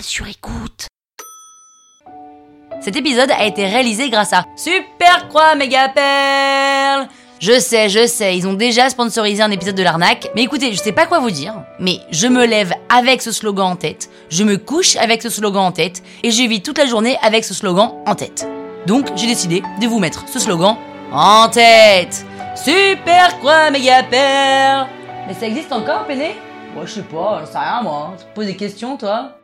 sur écoute. Cet épisode a été réalisé grâce à Super Croix Méga. Je sais, je sais, ils ont déjà sponsorisé un épisode de l'arnaque, mais écoutez, je sais pas quoi vous dire, mais je me lève avec ce slogan en tête, je me couche avec ce slogan en tête, et je vis toute la journée avec ce slogan en tête. Donc j'ai décidé de vous mettre ce slogan en tête. Super Croix Méga. Mais ça existe encore, Péné? Moi, je sais pas, j'en sais rien, moi. Tu poses des questions, toi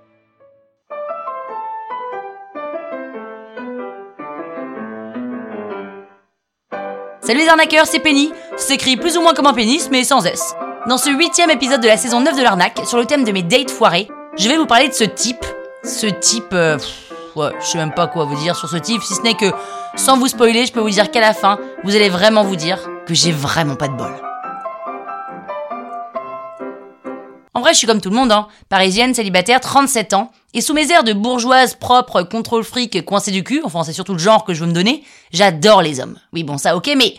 Salut les arnaqueurs, c'est Penny. s'écrit plus ou moins comme un pénis, mais sans S. Dans ce huitième épisode de la saison 9 de l'arnaque, sur le thème de mes dates foirées, je vais vous parler de ce type. Ce type... Euh, ouais, je sais même pas quoi vous dire sur ce type, si ce n'est que, sans vous spoiler, je peux vous dire qu'à la fin, vous allez vraiment vous dire que j'ai vraiment pas de bol. En vrai, je suis comme tout le monde, hein. Parisienne, célibataire, 37 ans. Et sous mes airs de bourgeoise propre, contrôle fric, coincé du cul, enfin c'est surtout le genre que je veux me donner, j'adore les hommes. Oui bon ça ok, mais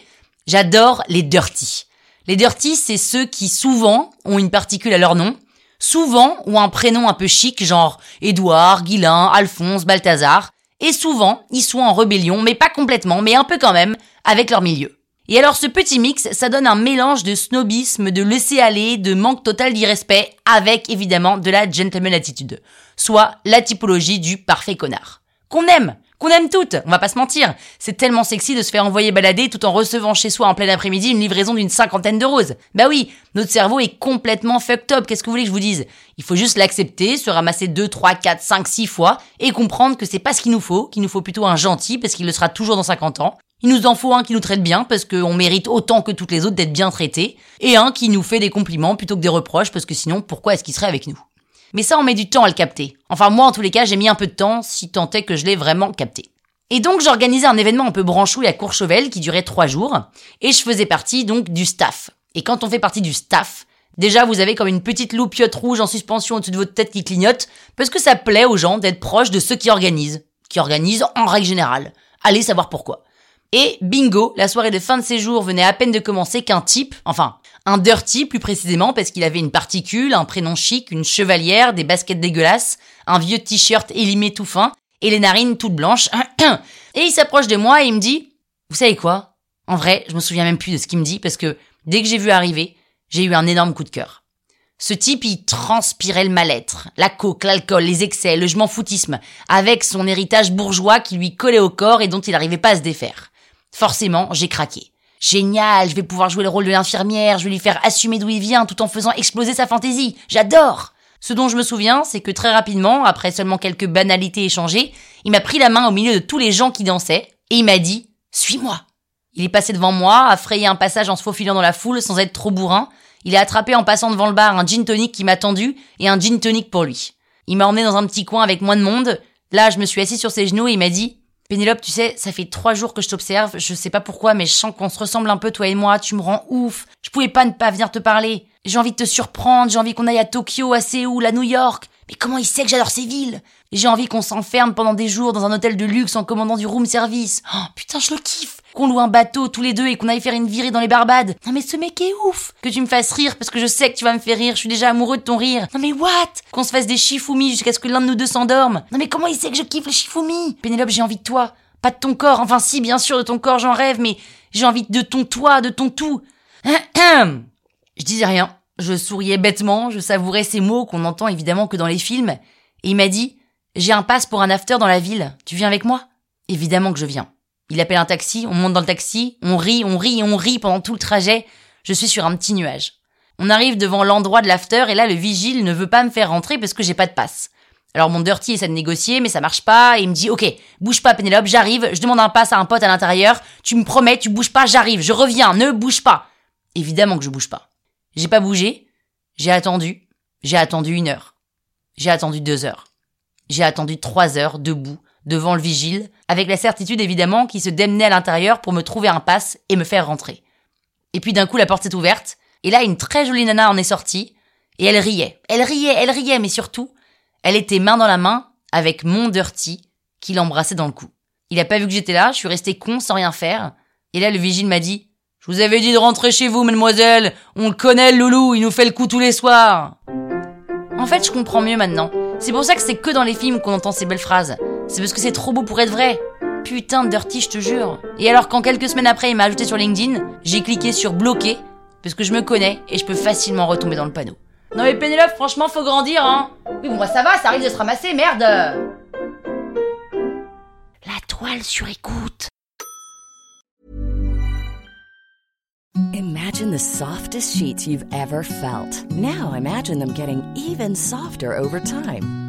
j'adore les dirty. Les dirty, c'est ceux qui souvent ont une particule à leur nom, souvent ont un prénom un peu chic, genre Édouard, Guilain, Alphonse, Balthazar, et souvent ils sont en rébellion, mais pas complètement, mais un peu quand même, avec leur milieu. Et alors ce petit mix, ça donne un mélange de snobisme, de laisser-aller, de manque total d'irrespect, avec évidemment de la gentleman attitude. Soit la typologie du parfait connard. Qu'on aime qu'on aime toutes, on va pas se mentir. C'est tellement sexy de se faire envoyer balader tout en recevant chez soi en plein après-midi une livraison d'une cinquantaine de roses. Bah oui, notre cerveau est complètement fucked up, qu'est-ce que vous voulez que je vous dise? Il faut juste l'accepter, se ramasser 2, 3, 4, 5, 6 fois et comprendre que c'est pas ce qu'il nous faut, qu'il nous faut plutôt un gentil parce qu'il le sera toujours dans 50 ans, il nous en faut un qui nous traite bien parce qu'on mérite autant que toutes les autres d'être bien traités, et un qui nous fait des compliments plutôt que des reproches parce que sinon pourquoi est-ce qu'il serait avec nous? Mais ça on met du temps à le capter. Enfin moi en tous les cas j'ai mis un peu de temps si tant est que je l'ai vraiment capté. Et donc j'organisais un événement un peu branchouille à Courchevel qui durait trois jours, et je faisais partie donc du staff. Et quand on fait partie du staff, déjà vous avez comme une petite loupiote rouge en suspension au-dessus de votre tête qui clignote, parce que ça plaît aux gens d'être proches de ceux qui organisent, qui organisent en règle générale. Allez savoir pourquoi. Et bingo, la soirée de fin de séjour venait à peine de commencer qu'un type, enfin, un dirty plus précisément parce qu'il avait une particule, un prénom chic, une chevalière, des baskets dégueulasses, un vieux t-shirt élimé tout fin et les narines toutes blanches. Et il s'approche de moi et il me dit, vous savez quoi? En vrai, je me souviens même plus de ce qu'il me dit parce que dès que j'ai vu arriver, j'ai eu un énorme coup de cœur. Ce type, il transpirait le mal-être, la coke, l'alcool, les excès, le je m'en foutisme, avec son héritage bourgeois qui lui collait au corps et dont il n'arrivait pas à se défaire. Forcément, j'ai craqué. Génial, je vais pouvoir jouer le rôle de l'infirmière, je vais lui faire assumer d'où il vient tout en faisant exploser sa fantaisie. J'adore Ce dont je me souviens, c'est que très rapidement, après seulement quelques banalités échangées, il m'a pris la main au milieu de tous les gens qui dansaient, et il m'a dit « Suis-moi » Il est passé devant moi, a frayé un passage en se faufilant dans la foule sans être trop bourrin. Il a attrapé en passant devant le bar un gin tonic qui m'a tendu et un gin tonic pour lui. Il m'a emmené dans un petit coin avec moins de monde. Là, je me suis assis sur ses genoux et il m'a dit Pénélope, tu sais, ça fait trois jours que je t'observe, je sais pas pourquoi, mais je sens qu'on se ressemble un peu, toi et moi, tu me rends ouf. Je pouvais pas ne pas venir te parler. J'ai envie de te surprendre, j'ai envie qu'on aille à Tokyo, à Séoul, à New York. Mais comment il sait que j'adore ces villes? J'ai envie qu'on s'enferme pendant des jours dans un hôtel de luxe en commandant du room service. Oh, putain, je le kiffe qu'on loue un bateau tous les deux et qu'on aille faire une virée dans les Barbades. Non mais ce mec est ouf Que tu me fasses rire parce que je sais que tu vas me faire rire, je suis déjà amoureux de ton rire. Non mais what? Qu'on se fasse des chifoumi jusqu'à ce que l'un de nous deux s'endorme. Non mais comment il sait que je kiffe les chifoumi Pénélope, j'ai envie de toi. Pas de ton corps, enfin si, bien sûr, de ton corps j'en rêve, mais j'ai envie de ton toi, de ton tout. je disais rien. Je souriais bêtement, je savourais ces mots qu'on entend évidemment que dans les films. Et il m'a dit, j'ai un passe pour un after dans la ville, tu viens avec moi? Évidemment que je viens. Il appelle un taxi, on monte dans le taxi, on rit, on rit, on rit pendant tout le trajet. Je suis sur un petit nuage. On arrive devant l'endroit de l'after et là le vigile ne veut pas me faire rentrer parce que j'ai pas de passe. Alors mon dirty essaie de négocier mais ça marche pas et il me dit ok bouge pas Pénélope j'arrive. Je demande un passe à un pote à l'intérieur. Tu me promets tu bouges pas j'arrive. Je reviens ne bouge pas. Évidemment que je bouge pas. J'ai pas bougé. J'ai attendu. J'ai attendu une heure. J'ai attendu deux heures. J'ai attendu trois heures debout devant le vigile, avec la certitude évidemment qu'il se démenait à l'intérieur pour me trouver un passe et me faire rentrer. Et puis d'un coup la porte s'est ouverte, et là une très jolie nana en est sortie, et elle riait. Elle riait, elle riait, mais surtout, elle était main dans la main avec mon dirty qui l'embrassait dans le cou. Il a pas vu que j'étais là, je suis resté con sans rien faire. Et là le vigile m'a dit Je vous avais dit de rentrer chez vous, mademoiselle, on le connaît le loulou, il nous fait le coup tous les soirs. En fait, je comprends mieux maintenant. C'est pour ça que c'est que dans les films qu'on entend ces belles phrases. C'est parce que c'est trop beau pour être vrai. Putain de dirty, je te jure. Et alors quand quelques semaines après il m'a ajouté sur LinkedIn, j'ai cliqué sur bloquer parce que je me connais et je peux facilement retomber dans le panneau. Non mais Pénélope, franchement, faut grandir, hein. Oui, bon, moi ça va, ça arrive de se ramasser, merde. La toile sur écoute. Imagine the softest sheets you've ever felt. Now imagine them getting even softer over time.